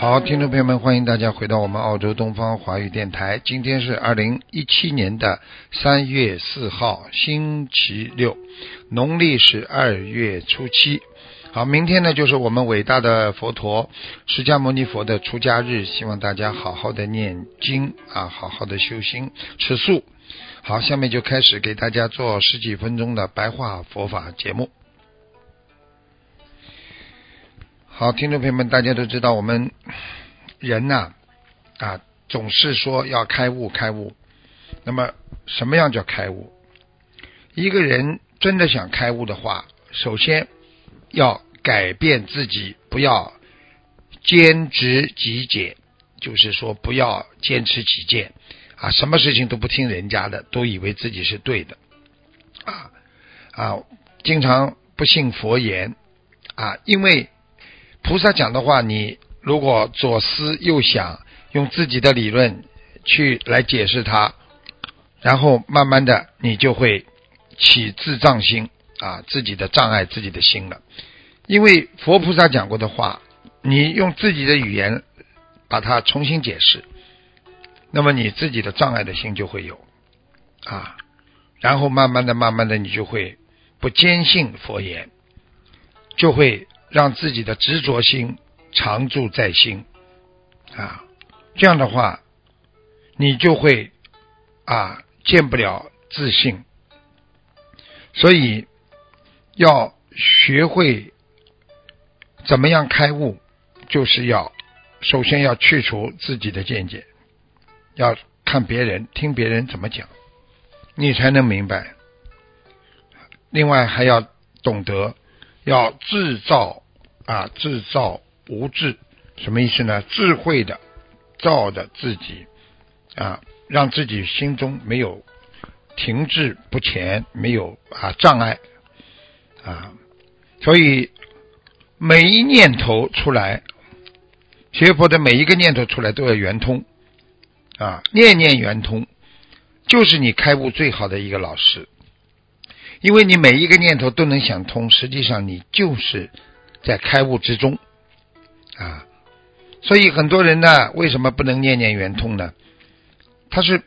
好，听众朋友们，欢迎大家回到我们澳洲东方华语电台。今天是二零一七年的三月四号，星期六，农历是二月初七。好，明天呢就是我们伟大的佛陀释迦牟尼佛的出家日，希望大家好好的念经啊，好好的修心吃素。好，下面就开始给大家做十几分钟的白话佛法节目。好，听众朋友们，大家都知道，我们人呐啊，总是说要开悟，开悟。那么，什么样叫开悟？一个人真的想开悟的话，首先要改变自己，不要坚持己见，就是说不要坚持己见啊，什么事情都不听人家的，都以为自己是对的啊啊，经常不信佛言啊，因为。菩萨讲的话，你如果左思右想，用自己的理论去来解释它，然后慢慢的，你就会起自障心啊，自己的障碍自己的心了。因为佛菩萨讲过的话，你用自己的语言把它重新解释，那么你自己的障碍的心就会有啊，然后慢慢的、慢慢的，你就会不坚信佛言，就会。让自己的执着心常驻在心啊，这样的话，你就会啊见不了自信。所以要学会怎么样开悟，就是要首先要去除自己的见解，要看别人听别人怎么讲，你才能明白。另外还要懂得要制造。啊，制造无智，什么意思呢？智慧的造的自己啊，让自己心中没有停滞不前，没有啊障碍啊，所以每一念头出来，学佛的每一个念头出来都要圆通啊，念念圆通，就是你开悟最好的一个老师，因为你每一个念头都能想通，实际上你就是。在开悟之中，啊，所以很多人呢，为什么不能念念圆通呢？他是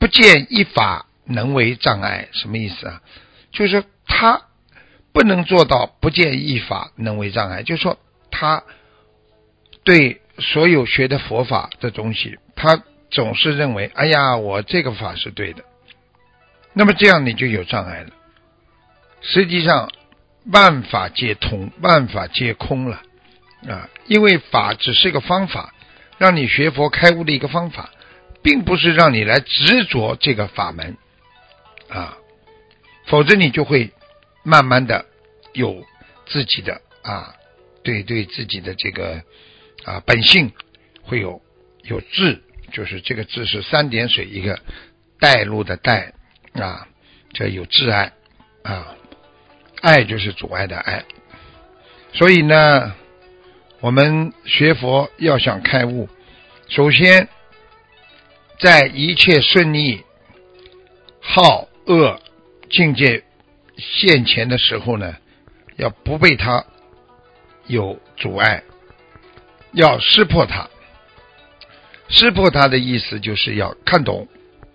不见一法能为障碍，什么意思啊？就是他不能做到不见一法能为障碍，就是说他对所有学的佛法的东西，他总是认为，哎呀，我这个法是对的，那么这样你就有障碍了。实际上。万法皆通，万法皆空了啊！因为法只是一个方法，让你学佛开悟的一个方法，并不是让你来执着这个法门啊，否则你就会慢慢的有自己的啊，对对自己的这个啊本性会有有智，就是这个智是三点水一个带路的带啊，这有挚爱啊。爱就是阻碍的爱，所以呢，我们学佛要想开悟，首先在一切顺利、好恶境界现前的时候呢，要不被它有阻碍，要识破它。识破它的意思就是要看懂、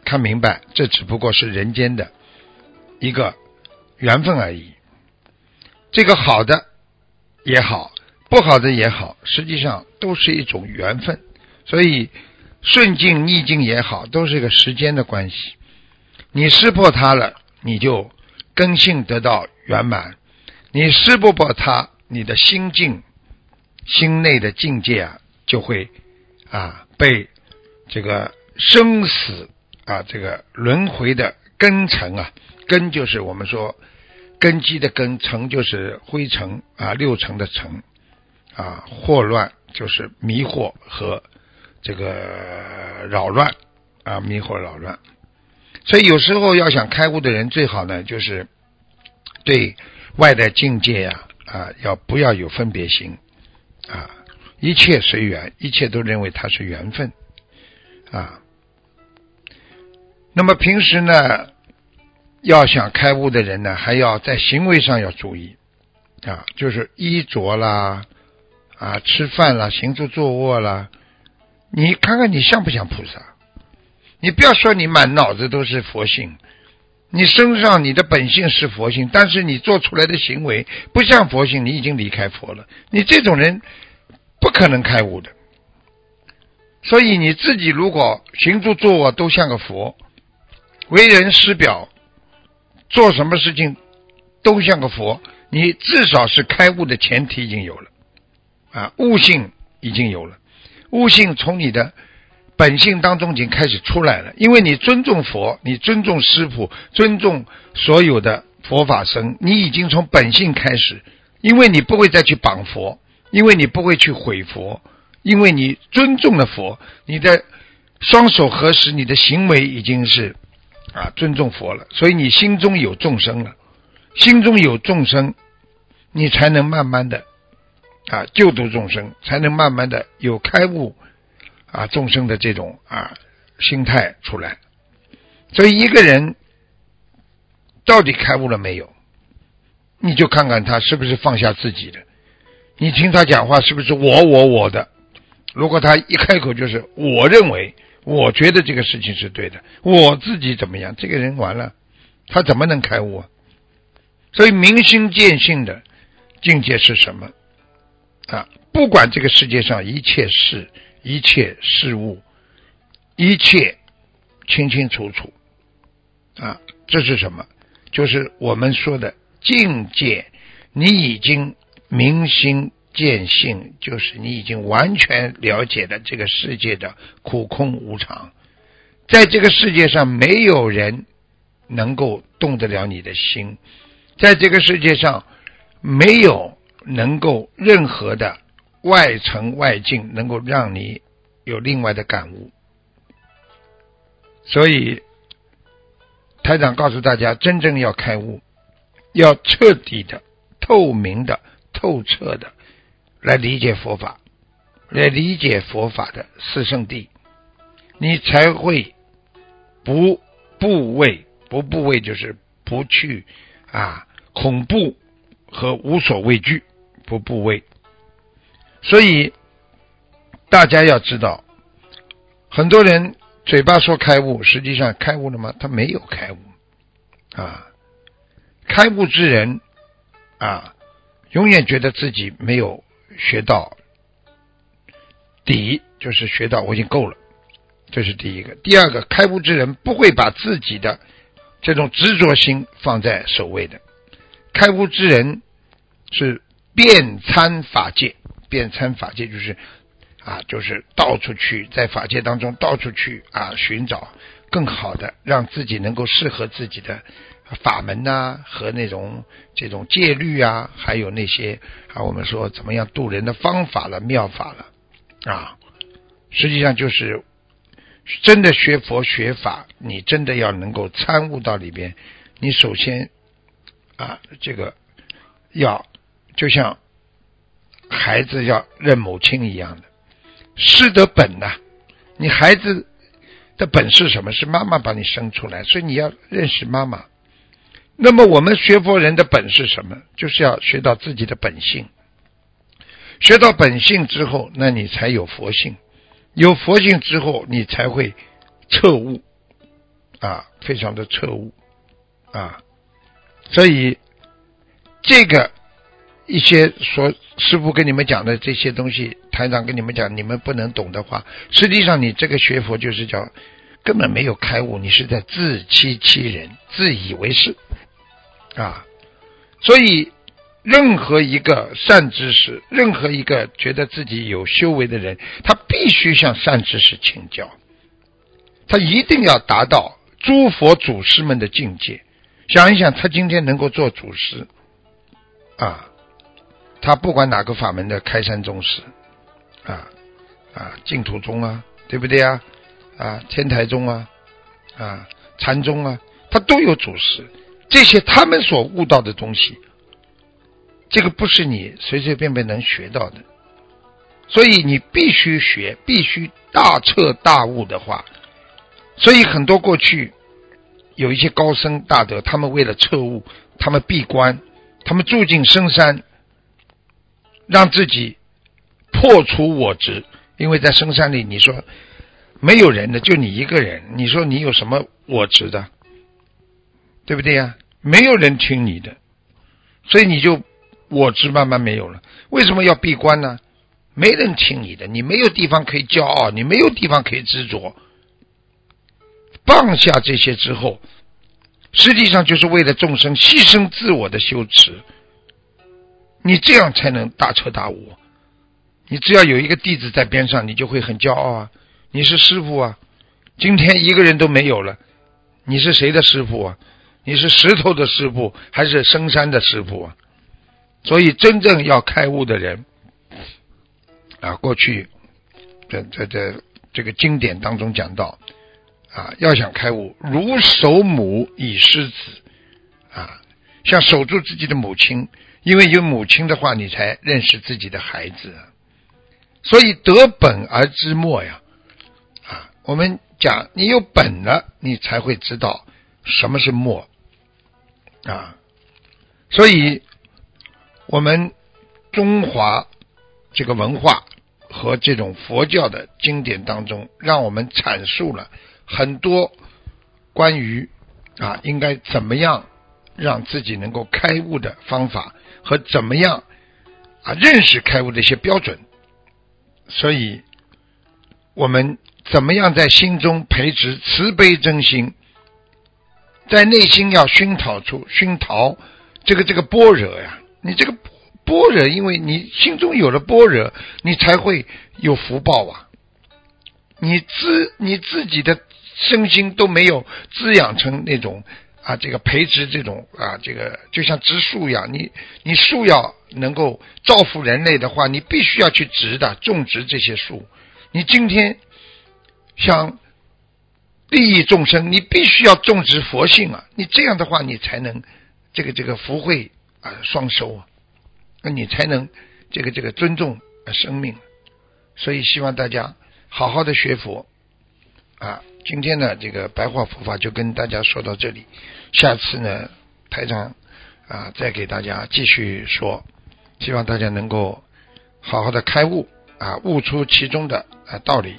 看明白，这只不过是人间的一个缘分而已。这个好的也好，不好的也好，实际上都是一种缘分。所以顺境逆境也好，都是一个时间的关系。你识破它了，你就根性得到圆满；你识不破它，你的心境、心内的境界啊，就会啊被这个生死啊，这个轮回的根尘啊，根就是我们说根基的根，尘就是灰尘啊，六尘的尘啊，惑乱就是迷惑和这个扰乱啊，迷惑扰乱。所以有时候要想开悟的人，最好呢就是对外在境界呀啊，要不要有分别心啊？一切随缘，一切都认为它是缘分啊。那么平时呢，要想开悟的人呢，还要在行为上要注意啊，就是衣着啦啊，吃饭啦，行住坐卧啦，你看看你像不像菩萨？你不要说你满脑子都是佛性，你身上你的本性是佛性，但是你做出来的行为不像佛性，你已经离开佛了。你这种人不可能开悟的。所以你自己如果行住坐卧都像个佛。为人师表，做什么事情都像个佛。你至少是开悟的前提已经有了，啊，悟性已经有了，悟性从你的本性当中已经开始出来了。因为你尊重佛，你尊重师傅，尊重所有的佛法僧，你已经从本性开始。因为你不会再去绑佛，因为你不会去毁佛，因为你尊重了佛，你的双手合十，你的行为已经是。啊，尊重佛了，所以你心中有众生了，心中有众生，你才能慢慢的啊救度众生，才能慢慢的有开悟啊众生的这种啊心态出来。所以一个人到底开悟了没有，你就看看他是不是放下自己的，你听他讲话是不是我我我的？如果他一开口就是我认为。我觉得这个事情是对的，我自己怎么样？这个人完了，他怎么能开悟啊？所以明心见性的境界是什么啊？不管这个世界上一切事、一切事物、一切清清楚楚啊，这是什么？就是我们说的境界，你已经明心。见性就是你已经完全了解了这个世界的苦空无常，在这个世界上没有人能够动得了你的心，在这个世界上没有能够任何的外层外境能够让你有另外的感悟，所以台长告诉大家，真正要开悟，要彻底的、透明的、透彻的。来理解佛法，来理解佛法的四圣地，你才会不部畏，不部畏就是不去啊恐怖和无所畏惧，不部畏。所以大家要知道，很多人嘴巴说开悟，实际上开悟了吗？他没有开悟啊。开悟之人啊，永远觉得自己没有。学到底就是学到我已经够了，这是第一个。第二个，开悟之人不会把自己的这种执着心放在首位的。开悟之人是遍参法界，遍参法界就是啊，就是到处去在法界当中到处去啊寻找更好的，让自己能够适合自己的。法门呐，和那种这种戒律啊，还有那些啊，我们说怎么样渡人的方法了、妙法了啊，实际上就是真的学佛学法，你真的要能够参悟到里边，你首先啊，这个要就像孩子要认母亲一样的，师德本呐，你孩子的本是什么？是妈妈把你生出来，所以你要认识妈妈。那么我们学佛人的本是什么？就是要学到自己的本性。学到本性之后，那你才有佛性。有佛性之后，你才会彻悟啊，非常的彻悟啊。所以这个一些说师傅跟你们讲的这些东西，台长跟你们讲，你们不能懂的话，实际上你这个学佛就是叫根本没有开悟，你是在自欺欺人，自以为是。啊，所以任何一个善知识，任何一个觉得自己有修为的人，他必须向善知识请教。他一定要达到诸佛祖师们的境界。想一想，他今天能够做祖师啊，他不管哪个法门的开山宗师啊啊净土宗啊，对不对啊？啊天台宗啊啊禅宗啊，他都有祖师。这些他们所悟到的东西，这个不是你随随便便能学到的。所以你必须学，必须大彻大悟的话。所以很多过去有一些高僧大德，他们为了彻悟，他们闭关，他们住进深山，让自己破除我执。因为在深山里，你说没有人的，就你一个人，你说你有什么我执的？对不对呀？没有人听你的，所以你就我执慢慢没有了。为什么要闭关呢？没人听你的，你没有地方可以骄傲，你没有地方可以执着。放下这些之后，实际上就是为了众生牺牲自我的修持。你这样才能大彻大悟。你只要有一个弟子在边上，你就会很骄傲啊！你是师傅啊！今天一个人都没有了，你是谁的师傅啊？你是石头的师傅还是深山的师傅啊？所以真正要开悟的人。啊，过去在在在这个经典当中讲到，啊，要想开悟，如守母以师子，啊，像守住自己的母亲，因为有母亲的话，你才认识自己的孩子。所以得本而知末呀，啊，我们讲你有本了，你才会知道什么是末，啊，所以我们中华这个文化。和这种佛教的经典当中，让我们阐述了很多关于啊应该怎么样让自己能够开悟的方法和怎么样啊认识开悟的一些标准。所以，我们怎么样在心中培植慈悲真心，在内心要熏陶出熏陶这个这个般若呀，你这个。般若，因为你心中有了般若，你才会有福报啊！你自你自己的身心都没有滋养成那种啊，这个培植这种啊，这个就像植树一样，你你树要能够造福人类的话，你必须要去植的种植这些树。你今天想利益众生，你必须要种植佛性啊！你这样的话，你才能这个这个福慧啊双收啊！那你才能这个这个尊重生命，所以希望大家好好的学佛啊！今天呢，这个白话佛法就跟大家说到这里，下次呢，台长啊再给大家继续说，希望大家能够好好的开悟啊，悟出其中的啊道理。